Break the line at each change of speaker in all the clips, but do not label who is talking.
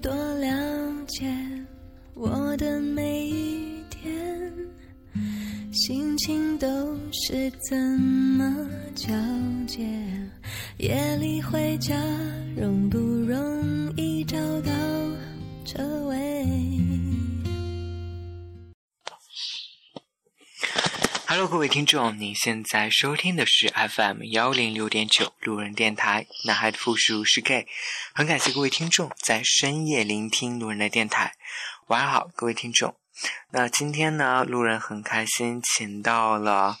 多了解我的每一天，心情都是怎么交接？夜里回家
各位听众，您现在收听的是 FM 幺零六点九路人电台，男孩的复数是 gay。很感谢各位听众在深夜聆听路人的电台。晚上好，各位听众。那今天呢，路人很开心，请到了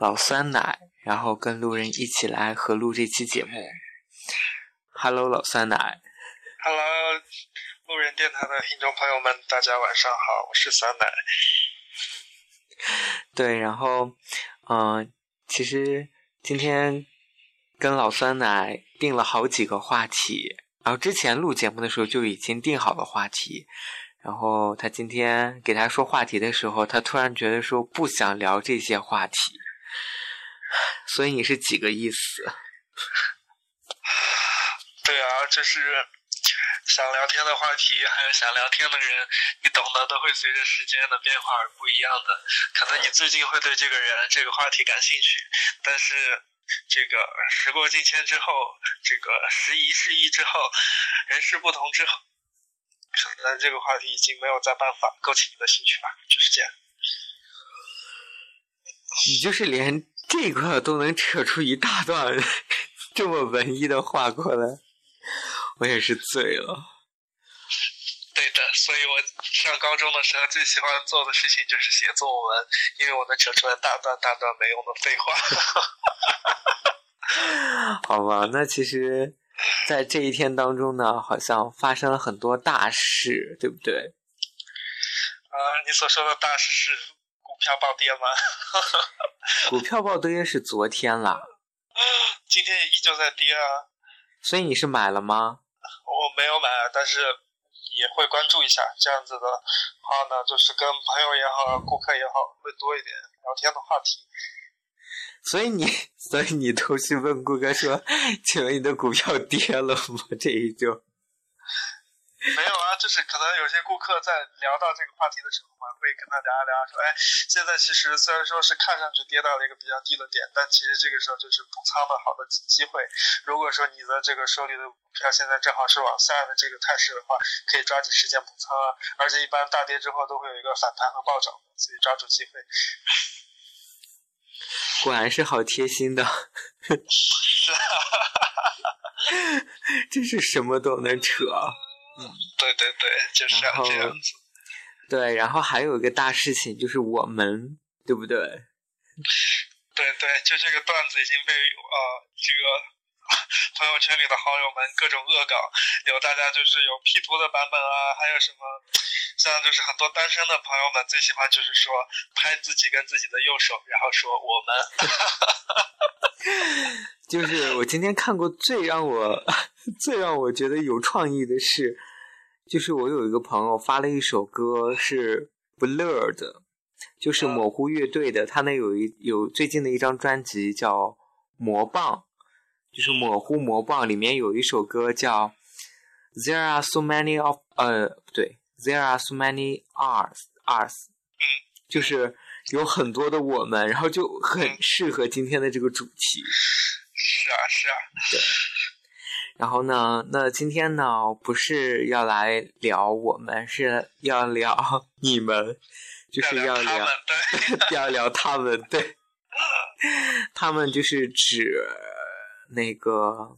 老酸奶，然后跟路人一起来合录这期节目。Hello，老酸奶。
Hello，路人电台的听众朋友们，大家晚上好，我是酸奶。
对，然后，嗯、其实今天跟老酸奶定了好几个话题，然后之前录节目的时候就已经定好了话题，然后他今天给他说话题的时候，他突然觉得说不想聊这些话题，所以你是几个意思？
对啊，就是想聊天的话题，还有想聊天的人，你懂的，都会随着时间的变化而不一样的。可能你最近会对这个人、这个话题感兴趣，但是这个时过境迁之后，这个时移世易之后，人事不同之后，可能这个话题已经没有再办法勾起你的兴趣了，就是这样。
你就是连这块都能扯出一大段 这么文艺的话过来，我也是醉了。
对的，所以我上高中的时候最喜欢做的事情就是写作文，因为我能扯出来大段大段没用的废话。
好吧，那其实，在这一天当中呢，好像发生了很多大事，对不对？
啊、你所说的大事是股票暴跌吗？
股票暴跌是昨天啦，
今天也依旧在跌啊。
所以你是买了吗？
我没有买，但是也会关注一下。这样子的话呢，就是跟朋友也好，顾客也好，会多一点聊天的话题。
所以你，所以你都去问顾客说：“请问你的股票跌了吗？”这一就
没有啊，就是可能有些顾客在聊到这个话题的时候嘛，会跟他聊一聊，说，哎，现在其实虽然说是看上去跌到了一个比较低的点，但其实这个时候就是补仓的好的机会。如果说你的这个手里的股票现在正好是往下的这个态势的话，可以抓紧时间补仓啊。而且一般大跌之后都会有一个反弹和暴涨，所以抓住机会。
果然是好贴心的，真是什么都能扯。
对对对，就是要这样子。
对，然后还有一个大事情就是我们，对不对？
对对，就这个段子已经被呃这个 朋友圈里的好友们各种恶搞，有大家就是有 P 图的版本啊，还有什么像就是很多单身的朋友们最喜欢就是说拍自己跟自己的右手，然后说我们。
就是我今天看过最让我 最让我觉得有创意的是，就是我有一个朋友发了一首歌是 Blur 的，就是模糊乐队的，他那有一有最近的一张专辑叫《魔棒》，就是模糊魔棒里面有一首歌叫 There are so many of 呃不对，There are so many us us，就是有很多的我们，然后就很适合今天的这个主题。
是啊是啊，对
然后呢，那今天呢，不是要来聊我们，是要聊 你们，就是要聊。要聊他们，对，他们就是指那个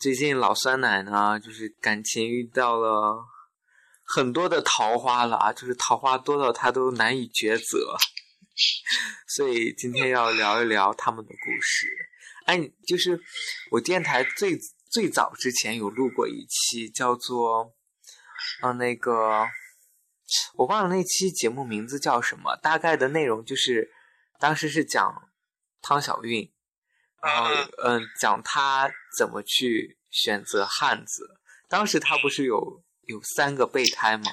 最近老酸奶呢，就是感情遇到了很多的桃花了啊，就是桃花多到他都难以抉择，所以今天要聊一聊他们的故事。哎，就是我电台最最早之前有录过一期，叫做嗯、呃那个我忘了那期节目名字叫什么，大概的内容就是当时是讲汤小韵，然后嗯讲她怎么去选择汉子。当时他不是有有三个备胎吗？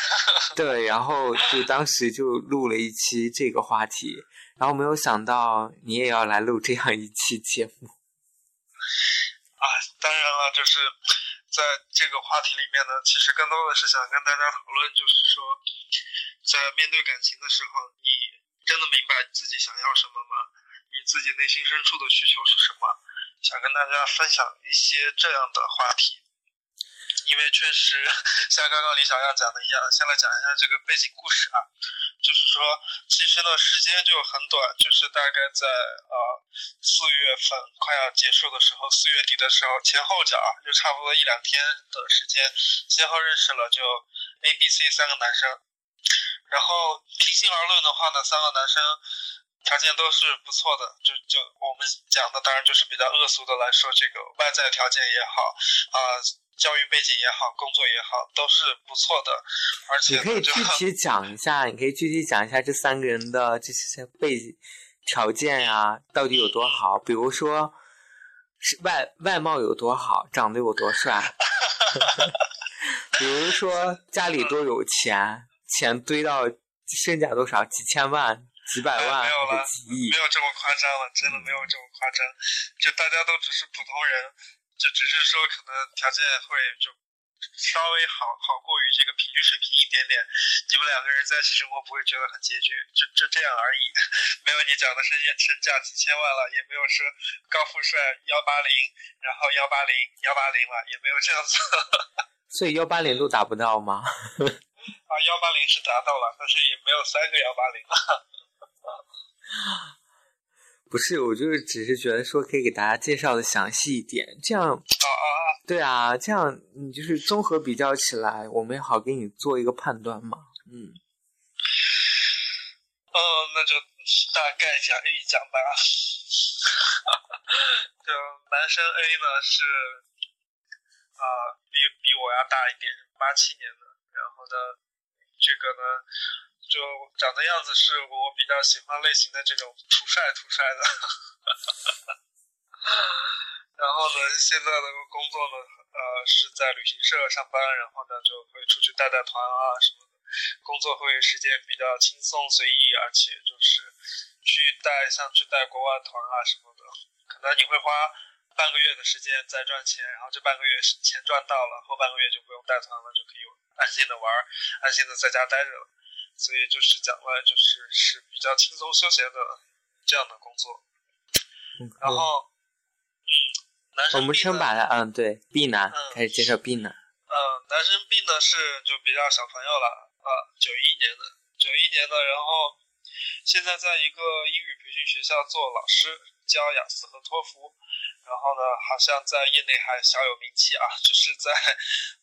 对，然后就当时就录了一期这个话题，然后没有想到你也要来录这样一期节目。
啊，当然了，就是在这个话题里面呢，其实更多的是想跟大家讨论，就是说，在面对感情的时候，你真的明白自己想要什么吗？你自己内心深处的需求是什么？想跟大家分享一些这样的话题。因为确实像刚刚李小样讲的一样，先来讲一下这个背景故事啊，就是说其实呢时间就很短，就是大概在呃四月份快要结束的时候，四月底的时候前后脚啊，就差不多一两天的时间，先后认识了就 A、B、C 三个男生，然后平心而论的话呢，三个男生条件都是不错的，就就我们讲的当然就是比较恶俗的来说，这个外在条件也好啊。教育背景也好，工作也好，都是不错的。而且
你可以具体讲一下，你可以具体讲一下这三个人的这些背景条件呀，到底有多好？比如说，是外外貌有多好，长得有多帅？比如说家里多有钱，钱堆到身价多少？几千万、几百万
没有了？没有这么夸张了，真的没有这么夸张。就大家都只是普通人。就只是说，可能条件会就稍微好好过于这个平均水平一点点，你们两个人在一起生活不会觉得很拮据，就就这样而已，没有你讲的身身价几千万了，也没有说高富帅幺八零，然后幺八零幺八零了，也没有这样子。
所以幺八零都达不到吗？
啊，幺八零是达到了，但是也没有三个幺八零了。
不是，我就是只是觉得说可以给大家介绍的详细一点，这样，啊
啊啊，
对啊，这样你就是综合比较起来，我们好给你做一个判断嘛，
嗯，哦，那就大概讲一讲吧。就男生 A 呢是啊，比比我要大一点，八七年的，然后呢，这个呢。就长的样子是我比较喜欢类型的这种土帅土帅的，然后呢，现在的工作呢，呃，是在旅行社上班，然后呢，就会出去带带团啊什么的，工作会时间比较轻松随意，而且就是去带像去带国外团啊什么的，可能你会花半个月的时间在赚钱，然后这半个月钱赚到了，后半个月就不用带团了，就可以安心的玩，安心的在家待着了。所以就是讲来就是是比较轻松休闲的这样的工作，然后，嗯，男生？
我们称把他，嗯，对，B 男开始介绍 B 男。
嗯，男生 B 呢是就比较小朋友了啊，九一年的，九一年的，然后现在在一个英语培训学校做老师，教雅思和托福。然后呢，好像在业内还小有名气啊，就是在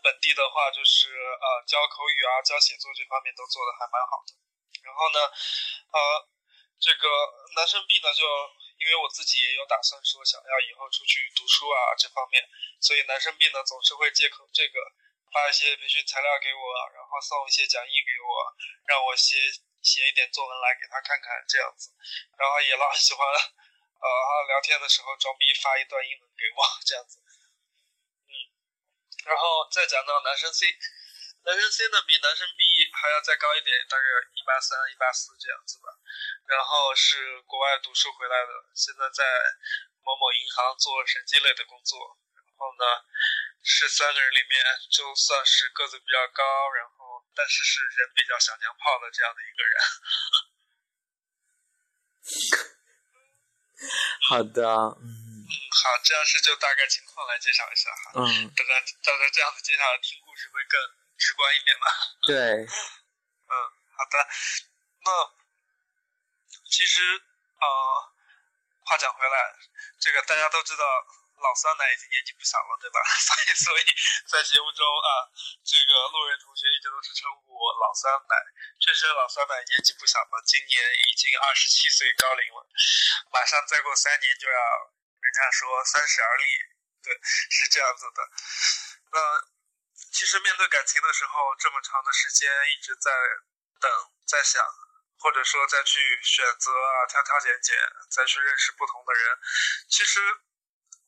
本地的话，就是呃教口语啊、教写作这方面都做的还蛮好的。然后呢，呃，这个男生 B 呢，就因为我自己也有打算说想要以后出去读书啊这方面，所以男生 B 呢总是会借口这个发一些培训材料给我，然后送一些讲义给我，让我写写一点作文来给他看看这样子，然后也老喜欢。呃，聊天的时候装逼发一段英文给我这样子，嗯，然后再讲到男生 C，男生 C 呢比男生 B 还要再高一点，大概一八三、一八四这样子吧。然后是国外读书回来的，现在在某某银行做审计类的工作。然后呢，是三个人里面就算是个子比较高，然后但是是人比较小娘炮的这样的一个人。
好的，
嗯，嗯，好，这样是就大概情况来介绍一下哈，嗯，大家大家这样子接下来听故事会更直观一点吧？
对，
嗯，好的，那其实呃，话讲回来，这个大家都知道。老酸奶已经年纪不小了，对吧？所以，所以在节目中啊，这个路人同学一直都是称呼我老酸奶。确实，老酸奶年纪不小了，今年已经二十七岁高龄了，马上再过三年就要，人家说三十而立，对，是这样子的。那其实面对感情的时候，这么长的时间一直在等，在想，或者说再去选择啊，挑挑拣拣，再去认识不同的人，其实。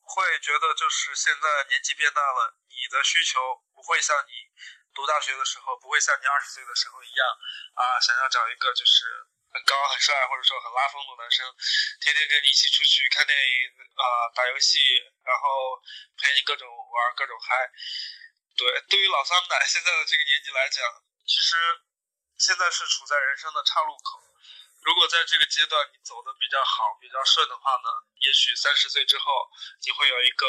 会觉得就是现在年纪变大了，你的需求不会像你读大学的时候，不会像你二十岁的时候一样啊，想要找一个就是很高很帅或者说很拉风的男生，天天跟你一起出去看电影啊、打游戏，然后陪你各种玩各种嗨。对，对于老三奶现在的这个年纪来讲，其实现在是处在人生的岔路口。如果在这个阶段你走的比较好、比较顺的话呢，也许三十岁之后你会有一个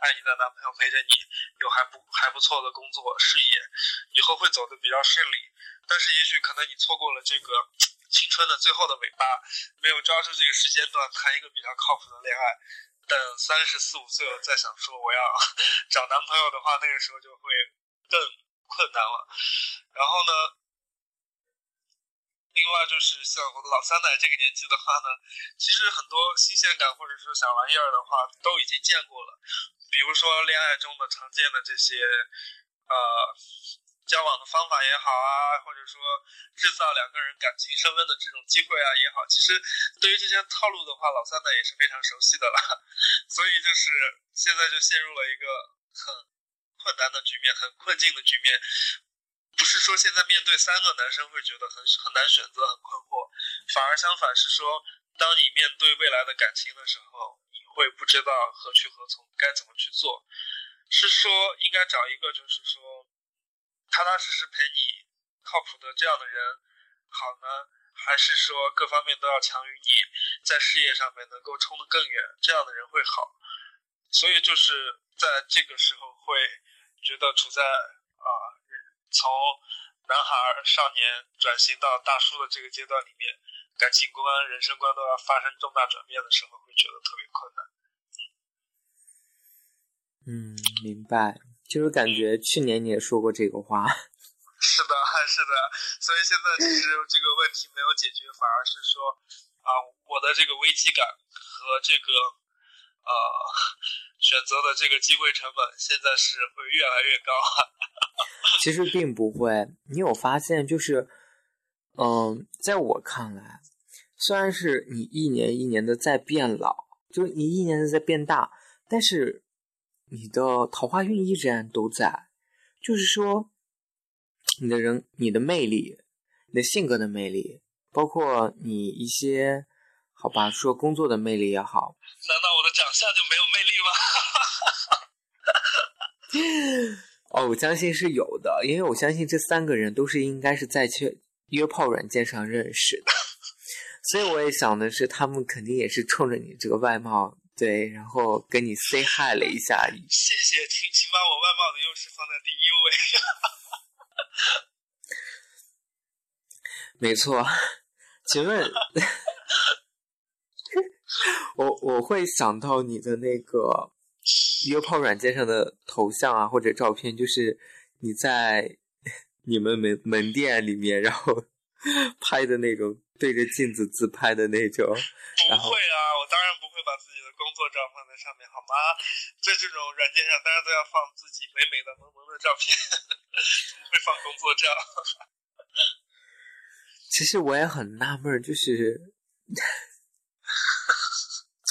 爱你的男朋友陪着你，有还不还不错的工作事业，以后会走的比较顺利。但是也许可能你错过了这个 青春的最后的尾巴，没有抓住这个时间段谈一个比较靠谱的恋爱。等三十四五岁了再想说我要 找男朋友的话，那个时候就会更困难了。然后呢，另外就是像老三奶这个年纪的话呢，其实很多新鲜感或者说小玩意儿的话都已经见过了，比如说恋爱中的常见的这些呃。交往的方法也好啊，或者说制造两个人感情升温的这种机会啊也好，其实对于这些套路的话，老三奶也是非常熟悉的了。所以就是现在就陷入了一个很困难的局面，很困境的局面。不是说现在面对三个男生会觉得很很难选择、很困惑，反而相反是说，当你面对未来的感情的时候，你会不知道何去何从，该怎么去做。是说应该找一个，就是说。踏踏实实陪你、靠谱的这样的人好呢，还是说各方面都要强于你，在事业上面能够冲得更远，这样的人会好。所以就是在这个时候会觉得处在从男孩少年转型到大叔的这个阶段里面，感情观、人生观都要发生重大转变的时候，会觉得特别困难。
嗯，明白。就是感觉去年你也说过这个话，
是的，是的，所以现在其实这个问题没有解决，反而是说啊，我的这个危机感和这个呃选择的这个机会成本现在是会越来越高。
其实并不会，你有发现就是，嗯，在我看来，虽然是你一年一年的在变老，就是你一年的在变大，但是。你的桃花运依然都在，就是说，你的人、你的魅力、你的性格的魅力，包括你一些，好吧，说工作的魅力也好。
难道我的长相就没有魅力吗？
哦，我相信是有的，因为我相信这三个人都是应该是在去约炮软件上认识的，所以我也想的是，他们肯定也是冲着你这个外貌。对，然后跟你 say hi 了一下。
谢谢，请请把我外貌的优势放在第一
位。没错，请问，我我会想到你的那个约炮软件上的头像啊，或者照片，就是你在 你们门门店里面，然后 拍的那种对着镜子自拍的那种。不会
啊，我当然不会把自己的。工作照放在上面好吗？在这种软件上，大家都要放自己美美的、萌萌的照片，不 会放工作照。
其实我也很纳闷，就是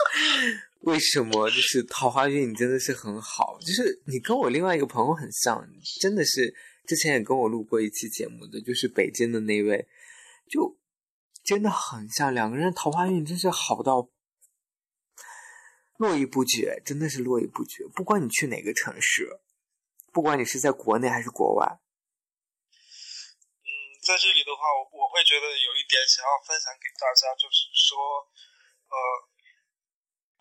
为什么就是桃花运你真的是很好，就是你跟我另外一个朋友很像，真的是之前也跟我录过一期节目的，就是北京的那位，就真的很像，两个人桃花运真是好到。络绎不绝，真的是络绎不绝。不管你去哪个城市，不管你是在国内还是国外，
嗯，在这里的话，我会觉得有一点想要分享给大家，就是说，呃，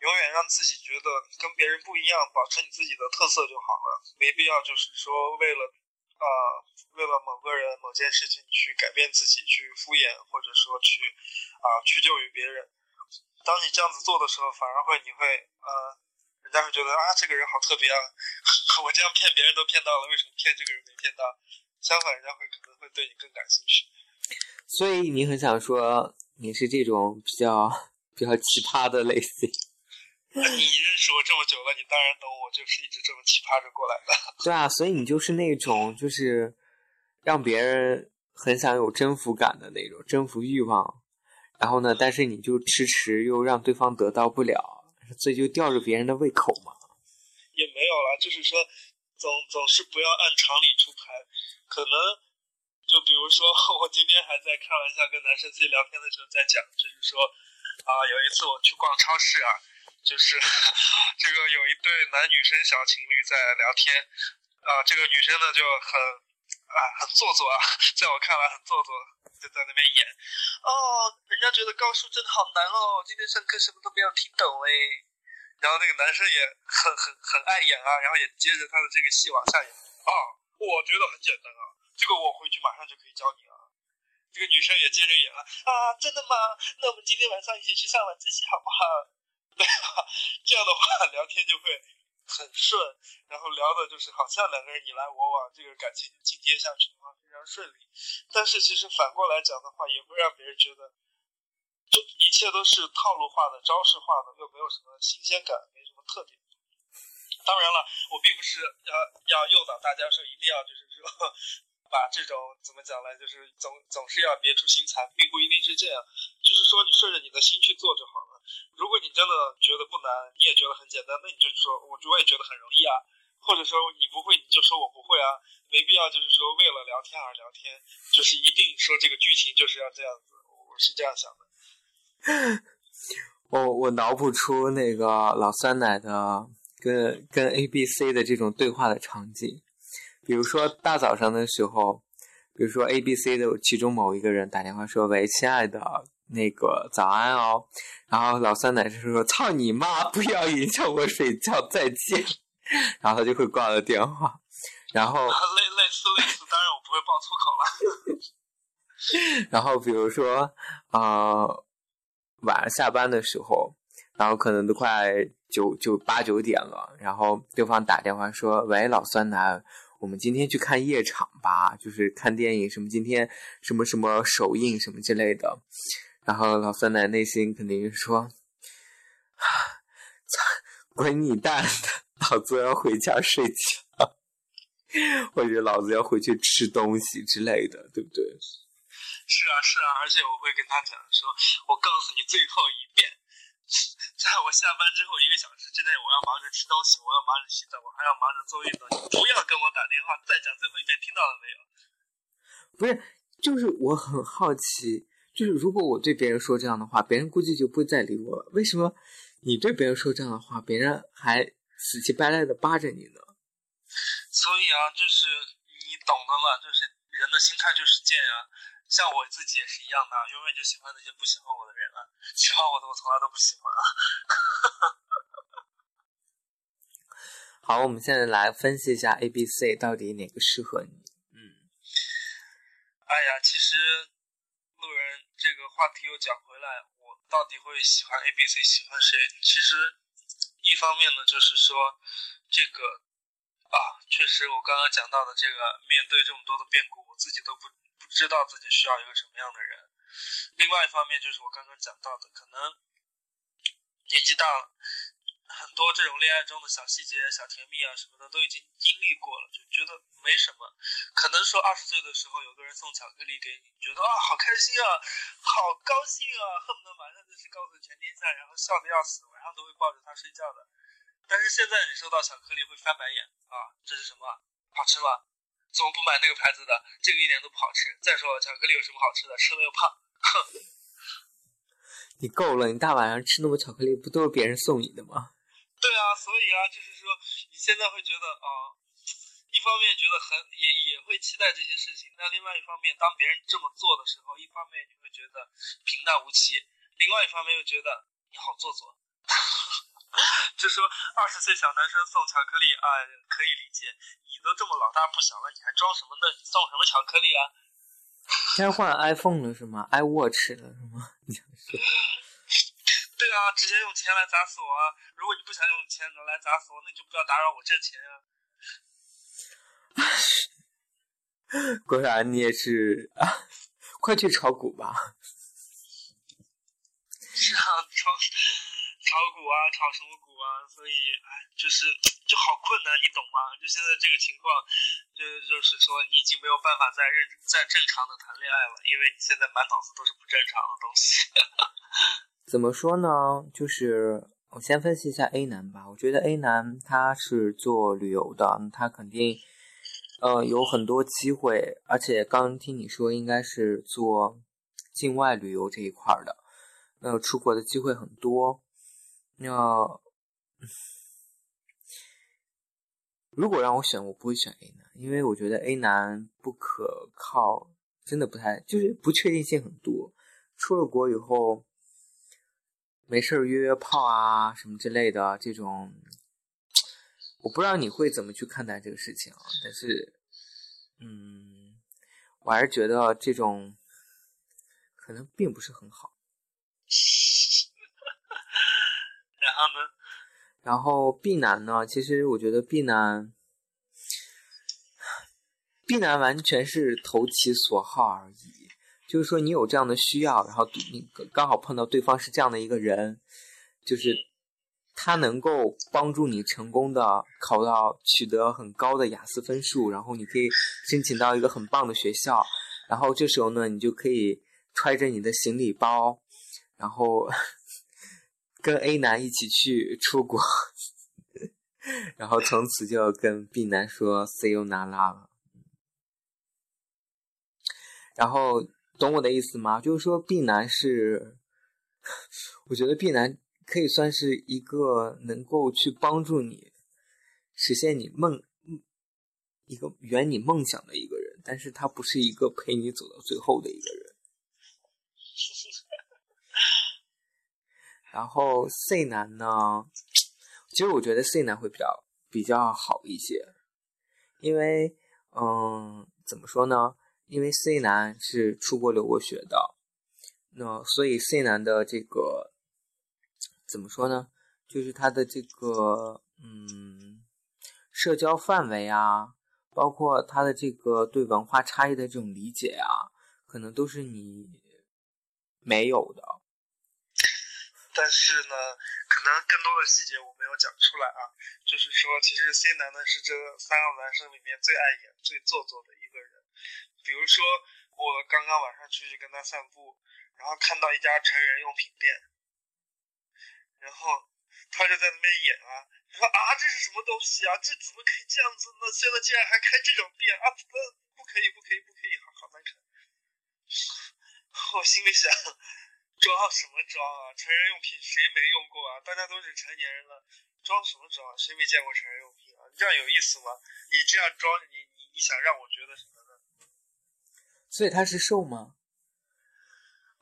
永远让自己觉得跟别人不一样，保持你自己的特色就好了，没必要就是说为了，呃，为了某个人、某件事情去改变自己，去敷衍，或者说去啊屈就于别人。当你这样子做的时候，反而会你会呃，人家会觉得啊，这个人好特别啊，我这样骗别人都骗到了，为什么骗这个人没骗到？相反，人家会可能会对你更感兴趣。
所以你很想说你是这种比较 比较奇葩的类型。
你认识我这么久了，你当然懂我就是一直这么奇葩着过来的。
对啊，所以你就是那种就是让别人很想有征服感的那种征服欲望。然后呢？但是你就迟迟又让对方得到不了，所以就吊着别人的胃口嘛。
也没有了，就是说，总 总是不要按常理出牌。可能就比如说，我今天还在开玩笑跟男生自己聊天的时候在讲，就是说，啊，有一次我去逛超市啊，就是 这个有一对男女生小情侣在聊天，啊，这个女生呢就很啊很做作啊，在我看来很做作，就在那边演。哦，人家觉得高数真的好难哦，今天上课什么都没有听懂哎。然后那个男生也很很很爱演啊，然后也接着他的这个戏往下演。啊，我觉得很简单啊，这个我回去马上就可以教你啊。这个女生也接着演了啊，真的吗？那我们今天晚上一起去上晚自习好不好？对啊，这样的话聊天就会很顺，然后聊的就是好像两个人你来我往，这个感情就进阶下去的话非常顺利。但是其实反过来讲的话，也会让别人觉得，就一切都是套路化的、招式化的，又没有什么新鲜感，没什么特点。当然了，我并不是要要诱导大家说一定要就是说。把这种怎么讲呢？就是总总是要别出心裁，并不一定是这样。就是说，你顺着你的心去做就好了。如果你真的觉得不难，你也觉得很简单，那你就说，我我也觉得很容易啊。或者说你不会，你就说我不会啊。没必要就是说为了聊天而聊天，就是一定说这个剧情就是要这样子。我是这样想的。
我我脑补出那个老酸奶的跟跟 A B C 的这种对话的场景。比如说大早上的时候，比如说 A、B、C 的其中某一个人打电话说：“喂，亲爱的，那个早安哦。”然后老酸奶就说：“操你妈，不要影响我睡觉，再见。”然后他就会挂了电话。然后
类类似类似，当然我不会爆粗口
了。然后比如说呃，晚上下班的时候，然后可能都快九九八九点了，然后对方打电话说：“喂，老酸奶。”我们今天去看夜场吧，就是看电影什么，今天什么什么首映什么之类的。然后老酸奶内心肯定说：“操，滚你蛋的，老子要回家睡觉，或者老子要回去吃东西之类的，对不对？”
是啊，是啊，而且我会跟他讲说：“我告诉你最后一遍。”在我下班之后一个小时之内，我要忙着吃东西，我要忙着洗澡，我还要忙着做运动。你不要跟我打电话，再讲最后一遍，听到了没有？
不是，就是我很好奇，就是如果我对别人说这样的话，别人估计就不会再理我了。为什么你对别人说这样的话，别人还死乞白赖的扒着你呢？
所以啊，就是你懂的嘛，就是人的心态就是贱啊。像我自己也是一样的，永远就喜欢那些不喜欢我的人啊，喜欢我的我从来都不喜欢啊。
好，我们现在来分析一下 A、B、C 到底哪个适合你。
嗯，哎呀，其实路人这个话题又讲回来，我到底会喜欢 A、B、C，喜欢谁？其实一方面呢，就是说这个啊，确实我刚刚讲到的这个，面对这么多的变故，我自己都不。知道自己需要一个什么样的人，另外一方面就是我刚刚讲到的，可能年纪大了，很多这种恋爱中的小细节、小甜蜜啊什么的都已经经历过了，就觉得没什么。可能说二十岁的时候有个人送巧克力给你，觉得啊好开心啊，好高兴啊，恨不得马上就是告诉全天下，然后笑的要死，晚上都会抱着他睡觉的。但是现在你收到巧克力会翻白眼啊，这是什么？好吃吗？怎么不买那个牌子的？这个一点都不好吃。再说巧克力有什么好吃的？吃了又胖。哼！
你够了！你大晚上吃那么巧克力，不都是别人送你的吗？
对啊，所以啊，就是说你现在会觉得啊，一方面觉得很也也会期待这些事情，那另外一方面，当别人这么做的时候，一方面你会觉得平淡无奇，另外一方面又觉得你好做作。就说二十岁小男生送巧克力啊，可以理解。你都这么老大不小了，你还装什么嫩？你送什么巧克力啊？
现在换 iPhone 了是吗？iWatch 了是吗？你想说？
对啊，直接用钱来砸死我啊！如果你不想用钱来砸死我，那就不要打扰我挣钱啊！
果然你也是啊，快去炒股吧！
是啊，炒。炒股啊，炒什么股啊？所以，哎，就是就好困难，你懂吗？就现在这个情况，就就是说，你已经没有办法再认再正常的谈恋爱了，因为你现在满脑子都是不正常的东西。
怎么说呢？就是我先分析一下 A 男吧。我觉得 A 男他是做旅游的，他肯定呃有很多机会，而且刚听你说应该是做境外旅游这一块的，那出国的机会很多。要如果让我选，我不会选 A 男，因为我觉得 A 男不可靠，真的不太，就是不确定性很多。出了国以后，没事约约炮啊什么之类的，这种，我不知道你会怎么去看待这个事情啊。但是，嗯，我还是觉得这种可能并不是很好。
然后呢？
然后 B 男呢？其实我觉得 B 男，B 男完全是投其所好而已。就是说，你有这样的需要，然后你刚好碰到对方是这样的一个人，就是他能够帮助你成功的考到取得很高的雅思分数，然后你可以申请到一个很棒的学校，然后这时候呢，你就可以揣着你的行李包，然后。跟 A 男一起去出国，然后从此就跟 B 男说 “see you 拉”了。然后懂我的意思吗？就是说 B 男是，我觉得 B 男可以算是一个能够去帮助你实现你梦、一个圆你梦想的一个人，但是他不是一个陪你走到最后的一个人。然后 C 男呢，其实我觉得 C 男会比较比较好一些，因为嗯，怎么说呢？因为 C 男是出国留过学的，那所以 C 男的这个怎么说呢？就是他的这个嗯，社交范围啊，包括他的这个对文化差异的这种理解啊，可能都是你没有的。
但是呢，可能更多的细节我没有讲出来啊。就是说，其实 C 男呢是这三个男生里面最爱演、最做作的一个人。比如说，我刚刚晚上出去跟他散步，然后看到一家成人用品店，然后他就在那边演啊，说啊这是什么东西啊？这怎么可以这样子呢？现在竟然还开这种店啊？不，不可以，不可以，不可以，好好难看。我心里想。装什么装啊？成人用品谁没用过啊？大家都是成年人了，装什么装？谁没见过成人用品啊？你这样有意思吗？你这样装，你你你想让我觉得什么呢？
所以他是瘦吗？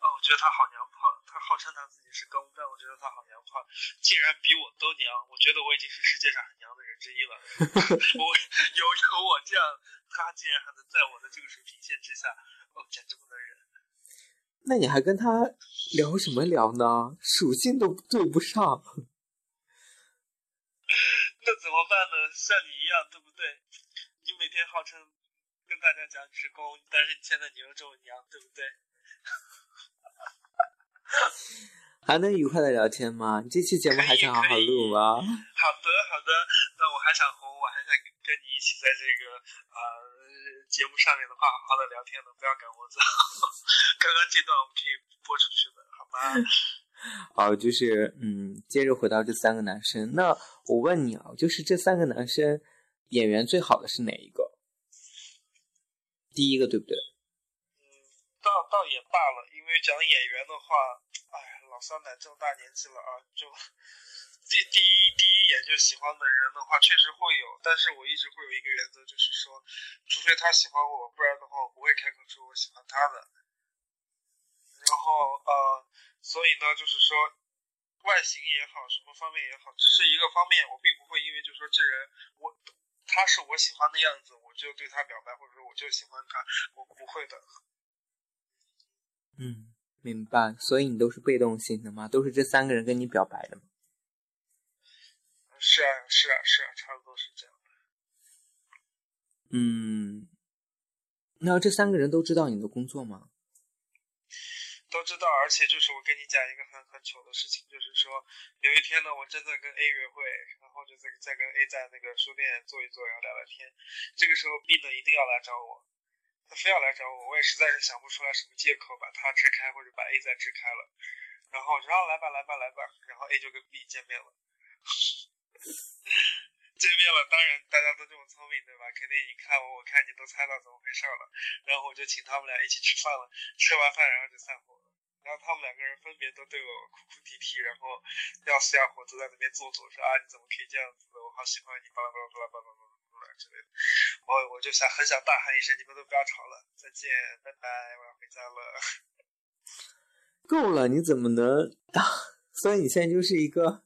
哦，我觉得他好娘炮。他号称他自己是高，但我觉得他好娘炮，竟然比我都娘。我觉得我已经是世界上很娘的人之一了。我有有我这样，他竟然还能在我的这个水平线之下，哦，简直不能忍。
那你还跟他聊什么聊呢？属性都对不上。
那怎么办呢？像你一样，对不对？你每天号称跟大家讲职工，但是你现在你又这么娘，对不对？
还能愉快的聊天吗？这期节目还想好好录吗？好
的，好的。那我还想红，我还想跟你一起在这个啊。节目上面的话，好好的聊天的，不要赶我走。刚刚这段我们可以播出去的，好吗？
好，就是嗯，接着回到这三个男生。那我问你啊，就是这三个男生演员最好的是哪一个？第一个对不对？
嗯，倒倒也罢了，因为讲演员的话，哎，老三奶这么大年纪了啊，就。第第一第一眼就喜欢的人的话，确实会有，但是我一直会有一个原则，就是说，除非他喜欢我，不然的话，我不会开口说我喜欢他的。然后呃，所以呢，就是说，外形也好，什么方面也好，只是一个方面，我并不会因为就说这人我他是我喜欢的样子，我就对他表白，或者说我就喜欢他，我不会的。
嗯，明白。所以你都是被动型的吗？都是这三个人跟你表白的吗？
是啊，是啊，是啊，差不多是这样的。
嗯，那这三个人都知道你的工作吗？
都知道，而且就是我跟你讲一个很很糗的事情，就是说有一天呢，我正在跟 A 约会，然后就在在跟 A 在那个书店坐一坐，然后聊聊天。这个时候 B 呢一定要来找我，他非要来找我，我也实在是想不出来什么借口把他支开或者把 A 再支开了。然后我说来吧，来吧，来吧，然后 A 就跟 B 见面了。见面了，当然大家都这么聪明，对吧？肯定你看我，我看你，都猜到怎么回事了。然后我就请他们俩一起吃饭了，吃完饭然后就散伙了。然后他们两个人分别都对我哭哭啼啼，然后要死要活都在那边做作，说啊你怎么可以这样子的？我好喜欢你，巴拉巴拉巴拉巴拉巴拉。之类的。我我就想很想大喊一声：“你们都不要吵了，再见，拜拜，我要回家了。”
够了，你怎么能？所以你现在就是一个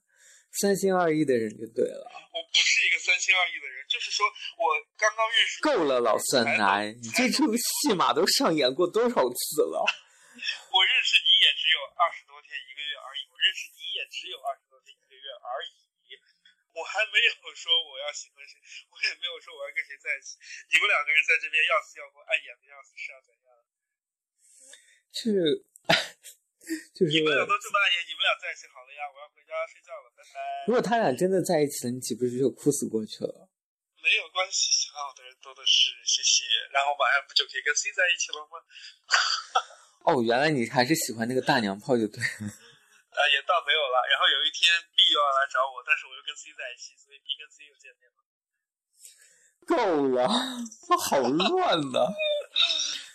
三心二意的人就对了。
我不是一个三心二意的人，就是说我刚刚认识。
够了，老三奶，你这出戏码都上演过多少次了？
我认识你也只有二十多天一个月而已，我认识你也只有二十多天一个月而已，我还没有说我要喜欢谁，我也没有说我要跟谁在一起。你们两个人在这边要死要活，爱演的要死，是要怎样？
是。就是
你们俩都这么爱演，你们俩在一起好了呀！我要回家睡觉了，拜拜。
如果他俩真的在一起了，你岂不是就哭死过去了？
没有关系，想好的人多的是，谢谢。然后晚上不就可以跟 C 在一起了吗？
哦，原来你还是喜欢那个大娘炮就对了。
啊，也倒没有了。然后有一天 B 又要来找我，但是我又跟 C 在一起，所以 B 跟 C 又见面了。
够了，我好乱呐。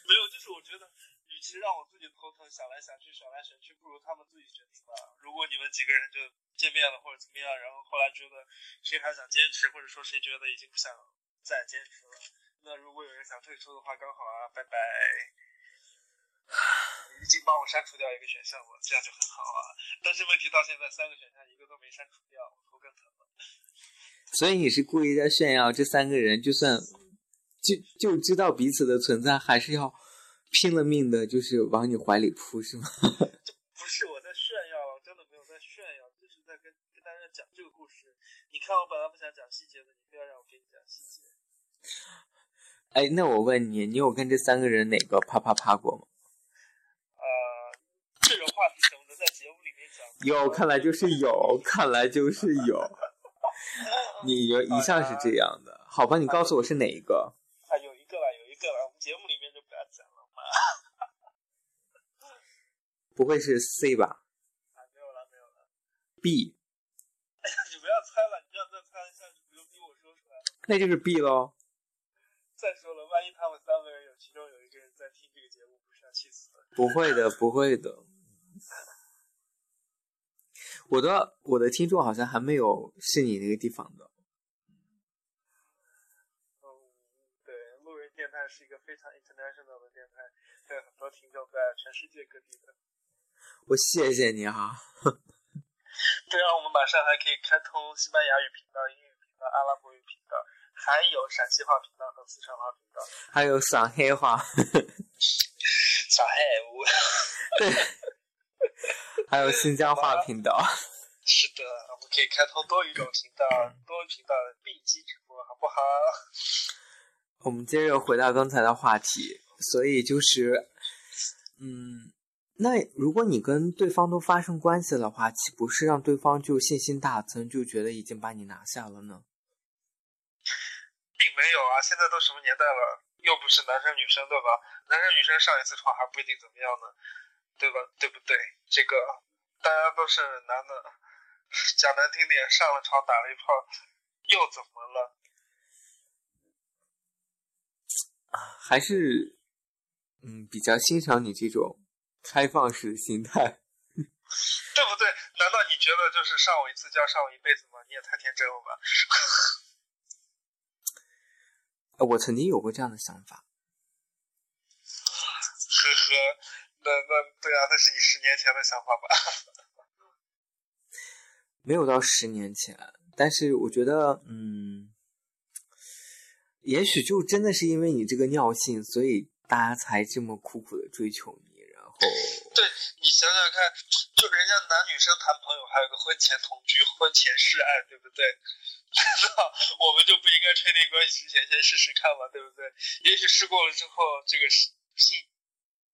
没有，就是我觉得。与其让我自己头疼，想来想去，选来选去，不如他们自己决定吧。如果你们几个人就见面了或者怎么样，然后后来觉得谁还想坚持，或者说谁觉得已经不想再坚持了，那如果有人想退出的话，刚好啊，拜拜。已经帮我删除掉一个选项了，这样就很好啊。但是问题到现在三个选项一个都没删除掉，我头更疼了。
所以你是故意在炫耀这三个人，就算就就知道彼此的存在，还是要。拼了命的，就是往你怀里扑，是吗？
不是我在炫耀，真的没有在炫耀，就是在跟跟大家讲这个故事。你看，我本来不想讲细节的，你非要让我给你讲细节。
哎，那我问你，你有跟这三个人哪个啪啪啪过吗？
呃，这种话题怎么能在节目里面讲？
有，看来就是有，看来就是有。你有一向是这样的，好吧？你告诉我是哪一个？
啊，有一个了，有一个了，我们节目里面就不要讲了。
不会是 C 吧？
啊，没有了，没有了。
B。
哎呀，你不要猜了，你这样再猜下去，不用逼我说出来。
那就是 B 喽。
再说了，万一他们三个人有其中有一个人在听这个节目，不是要气死了？
不会的，不会的。我的我的听众好像还没有是你那个地方的。
嗯，对，路人电台是一个非常 international 的电台，有很多听众在全世界各地的。
我谢谢你哈。
对啊，我们马上还可以开通西班牙语频道、英语频道、阿拉伯语频道，还有陕西话频道和四川话频道，
还有上海话。
上海话。
对。还有新疆话频道。
是的，我们可以开通多语种频道、多频道并机直播，好不好？
我们接着回到刚才的话题，所以就是，嗯。那如果你跟对方都发生关系的话，岂不是让对方就信心大增，就觉得已经把你拿下了呢？
并没有啊，现在都什么年代了，又不是男生女生，对吧？男生女生上一次床还不一定怎么样呢，对吧？对不对？这个大家都是男的，讲难听点，上了床打了一炮，又怎么了？
还是，嗯，比较欣赏你这种。开放式的心态，
对不对？难道你觉得就是上我一次就要上我一辈子吗？你也太天真了吧！
我曾经有过这样的想法。
呵呵，那那对啊，那是你十年前的想法吧？
没有到十年前，但是我觉得，嗯，也许就真的是因为你这个尿性，所以大家才这么苦苦的追求你。
对你想想看，就人家男女生谈朋友，还有个婚前同居、婚前试爱，对不对？那我们就不应该确定关系之前先试试看嘛，对不对？也许试过了之后，这个性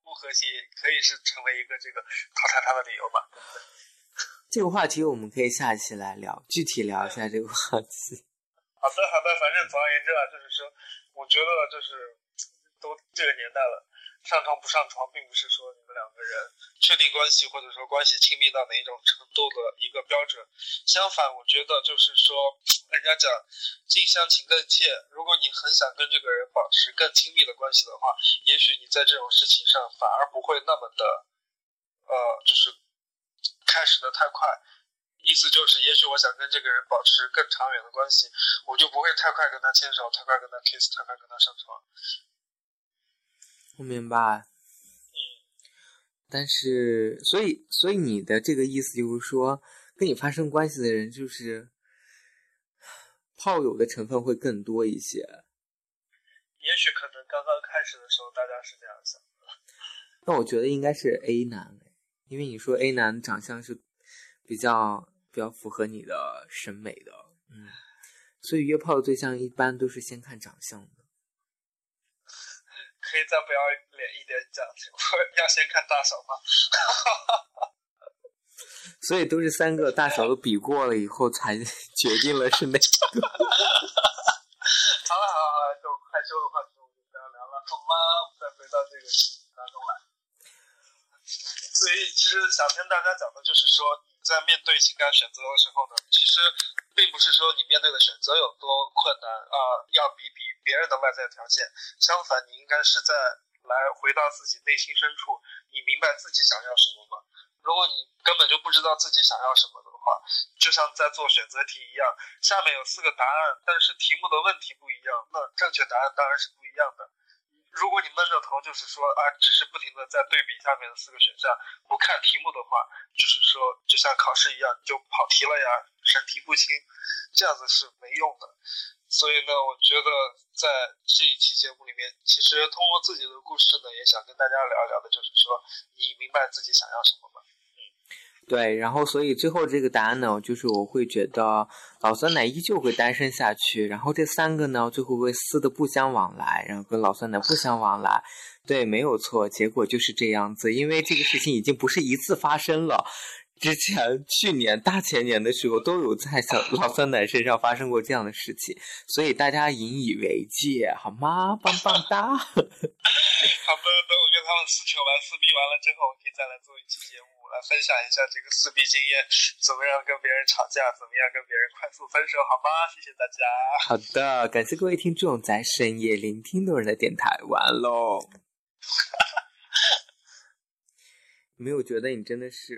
不和谐，可以是成为一个这个淘汰他的理由嘛？
这个话题我们可以下期来聊，具体聊一下这个话题。
好的，好的，反正总而言之啊，就是说，我觉得就是都这个年代了。上床不上床，并不是说你们两个人确定关系或者说关系亲密到哪一种程度的一个标准。相反，我觉得就是说，人家讲近乡情更怯。如果你很想跟这个人保持更亲密的关系的话，也许你在这种事情上反而不会那么的，呃，就是开始的太快。意思就是，也许我想跟这个人保持更长远的关系，我就不会太快跟他牵手，太快跟他 kiss，太快跟他上床。
我明白。
嗯。
但是，所以，所以你的这个意思就是说，跟你发生关系的人就是炮友的成分会更多一些。
也许可能刚刚开始的时候大家是这样想的。
那我觉得应该是 A 男，因为你说 A 男长相是比较。比较符合你的审美的，嗯，所以约炮的对象一般都是先看长相的。
可以再不要脸一点讲，要先看大小吗？
所以都是三个大小都比过了以后才决定了是哪个。好
了好了好了，这种害羞的话题我们就不要聊了，好吗？我们再回到这个当中来。所以其实想跟大家讲的就是说。在面对情感选择的时候呢，其实并不是说你面对的选择有多困难啊，要比比别人的外在条件。相反，你应该是在来回到自己内心深处，你明白自己想要什么吗？如果你根本就不知道自己想要什么的话，就像在做选择题一样，下面有四个答案，但是题目的问题不一样，那正确答案当然是不一样的。如果你闷着头就是说啊，只是不停的在对比下面的四个选项，不看题目的话，就是说就像考试一样，就跑题了呀，审题不清，这样子是没用的。所以呢，我觉得在这一期节目里面，其实通过自己的故事呢，也想跟大家聊一聊的，就是说你明白自己想要什么吗？
对，然后所以最后这个答案呢，就是我会觉得老酸奶依旧会单身下去，然后这三个呢，最后会撕的不相往来，然后跟老酸奶不相往来。对，没有错，结果就是这样子，因为这个事情已经不是一次发生了。之前去年大前年的时候都有在小老酸奶身上发生过这样的事情，所以大家引以为戒，好吗？棒棒哒！好的，等
我跟他们撕扯完、撕逼完了之后，我可以再来做一期节目，来分享一下这个撕逼经验，怎么样跟别人吵架，怎么样跟别人快速分手，好吗？谢谢大家。
好的，感谢各位听众在深夜聆听多人的电台，完喽。没有觉得你真的是。